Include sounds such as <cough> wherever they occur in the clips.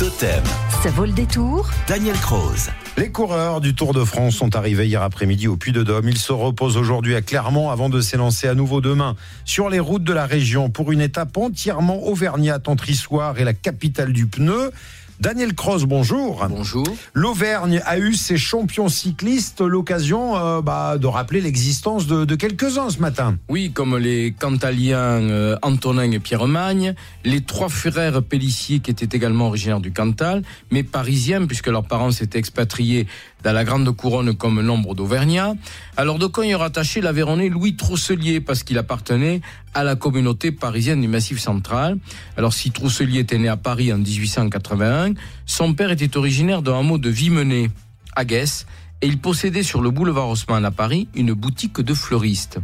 Totem. Ça vaut le détour. Daniel Croze. Les coureurs du Tour de France sont arrivés hier après-midi au Puy-de-Dôme. Ils se reposent aujourd'hui à Clermont avant de s'élancer à nouveau demain sur les routes de la région pour une étape entièrement auvergnate entre Issoire et la capitale du pneu. Daniel Cross, bonjour. Bonjour. L'Auvergne a eu ses champions cyclistes l'occasion euh, bah, de rappeler l'existence de, de quelques-uns ce matin. Oui, comme les Cantaliens euh, Antonin et Pierre Magne, les trois frères Pellissier qui étaient également originaires du Cantal, mais parisiens puisque leurs parents s'étaient expatriés dans la Grande Couronne comme nombre d'Auvergnats. Alors de quoi y rattaché l'Aveyronais Louis Trousselier? Parce qu'il appartenait à la communauté parisienne du Massif central. Alors si Trousselier était né à Paris en 1881, son père était originaire d'un hameau de Vimenay, à Guess, et il possédait sur le boulevard Haussmann à Paris une boutique de fleuriste.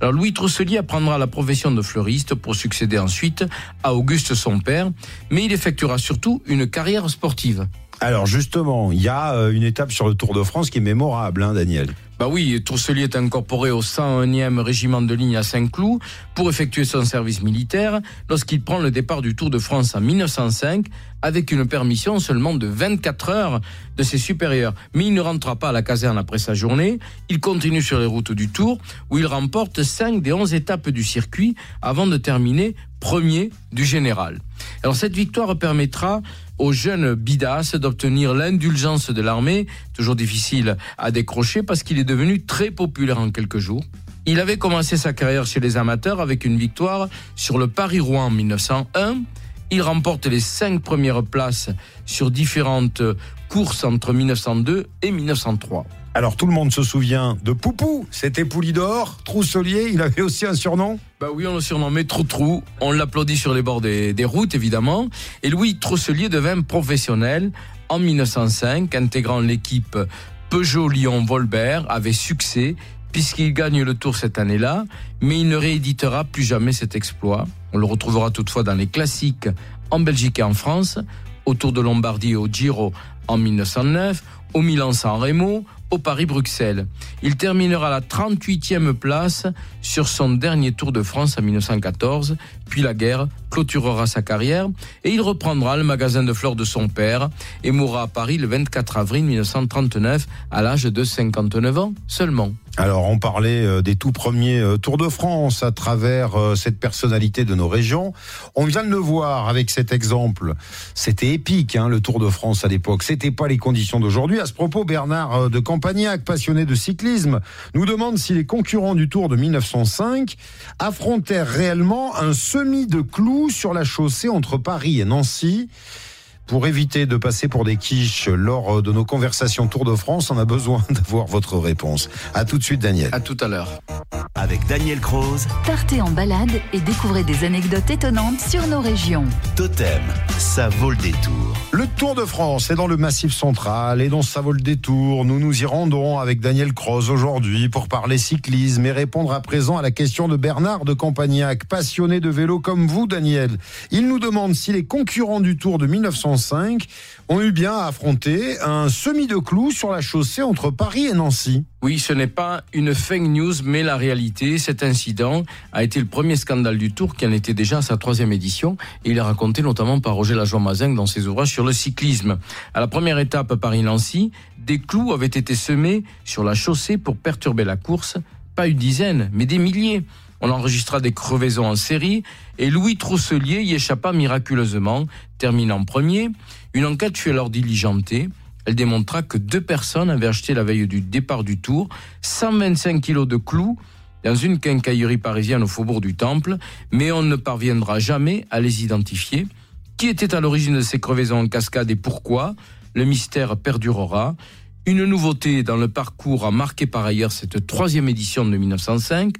Alors Louis Trousselier apprendra la profession de fleuriste pour succéder ensuite à Auguste son père, mais il effectuera surtout une carrière sportive. Alors justement, il y a euh, une étape sur le Tour de France qui est mémorable, hein, Daniel. Bah oui, Trousselier est incorporé au 101e régiment de ligne à Saint-Cloud pour effectuer son service militaire lorsqu'il prend le départ du Tour de France en 1905 avec une permission seulement de 24 heures de ses supérieurs. Mais il ne rentrera pas à la caserne après sa journée. Il continue sur les routes du Tour où il remporte 5 des 11 étapes du circuit avant de terminer premier du général. Alors cette victoire permettra au jeune Bidas d'obtenir l'indulgence de l'armée, toujours difficile à décrocher parce qu'il est devenu très populaire en quelques jours. Il avait commencé sa carrière chez les amateurs avec une victoire sur le Paris-Rouen en 1901. Il remporte les cinq premières places sur différentes courses entre 1902 et 1903. Alors tout le monde se souvient de Poupou, c'était Poulidor, Trousselier, il avait aussi un surnom Bah oui, on le surnommait Trou-Trou, on l'applaudit sur les bords des, routes évidemment, et Louis Trousselier devint professionnel en 1905, intégrant l'équipe Peugeot-Lyon-Volbert, avec succès, puisqu'il gagne le tour cette année-là, mais il ne rééditera plus jamais cet exploit. On le retrouvera toutefois dans les classiques en Belgique et en France, au Tour de Lombardie au Giro en 1909, au Milan-San Remo, au Paris-Bruxelles. Il terminera la 38e place sur son dernier Tour de France en 1914, puis la guerre clôturera sa carrière et il reprendra le magasin de fleurs de son père et mourra à Paris le 24 avril 1939 à l'âge de 59 ans seulement. Alors, on parlait euh, des tout premiers euh, Tours de France à travers euh, cette personnalité de nos régions. On vient de le voir avec cet exemple. C'était épique, hein, le Tour de France à l'époque. C'était pas les conditions d'aujourd'hui. À ce propos, Bernard de Campagnac, passionné de cyclisme, nous demande si les concurrents du Tour de 1905 affrontèrent réellement un semi de clous sur la chaussée entre Paris et Nancy. Pour éviter de passer pour des quiches lors de nos conversations Tour de France, on a besoin <laughs> d'avoir votre réponse. À tout de suite, Daniel. À tout à l'heure. Avec Daniel Croze. Partez en balade et découvrez des anecdotes étonnantes sur nos régions. Totem, ça vaut le détour. Le Tour de France est dans le Massif central et dans ça vaut le détour. Nous nous y rendons avec Daniel Croze aujourd'hui pour parler cyclisme et répondre à présent à la question de Bernard de Campagnac, passionné de vélo comme vous, Daniel. Il nous demande si les concurrents du Tour de 1905 ont eu bien à affronter un semi de clous sur la chaussée entre Paris et Nancy. Oui, ce n'est pas une fake news, mais la réalité. Cet incident a été le premier scandale du Tour qui en était déjà à sa troisième édition. Et il est raconté notamment par Roger Lajoie-Mazin dans ses ouvrages sur le cyclisme. À la première étape Paris-Nancy, des clous avaient été semés sur la chaussée pour perturber la course. Pas une dizaine, mais des milliers. On enregistra des crevaisons en série et Louis Trousselier y échappa miraculeusement, terminant premier. Une enquête fut alors diligentée. Elle démontra que deux personnes avaient acheté la veille du départ du tour 125 kilos de clous dans une quincaillerie parisienne au faubourg du Temple, mais on ne parviendra jamais à les identifier. Qui était à l'origine de ces crevaisons en cascade et pourquoi? Le mystère perdurera. Une nouveauté dans le parcours a marqué par ailleurs cette troisième édition de 1905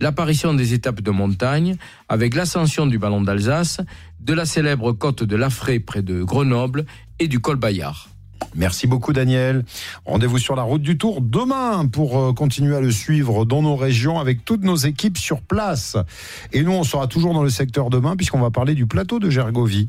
l'apparition des étapes de montagne avec l'ascension du ballon d'Alsace, de la célèbre côte de Lafray près de Grenoble et du col Bayard. Merci beaucoup Daniel. Rendez-vous sur la route du Tour demain pour continuer à le suivre dans nos régions avec toutes nos équipes sur place. Et nous, on sera toujours dans le secteur demain puisqu'on va parler du plateau de Gergovie.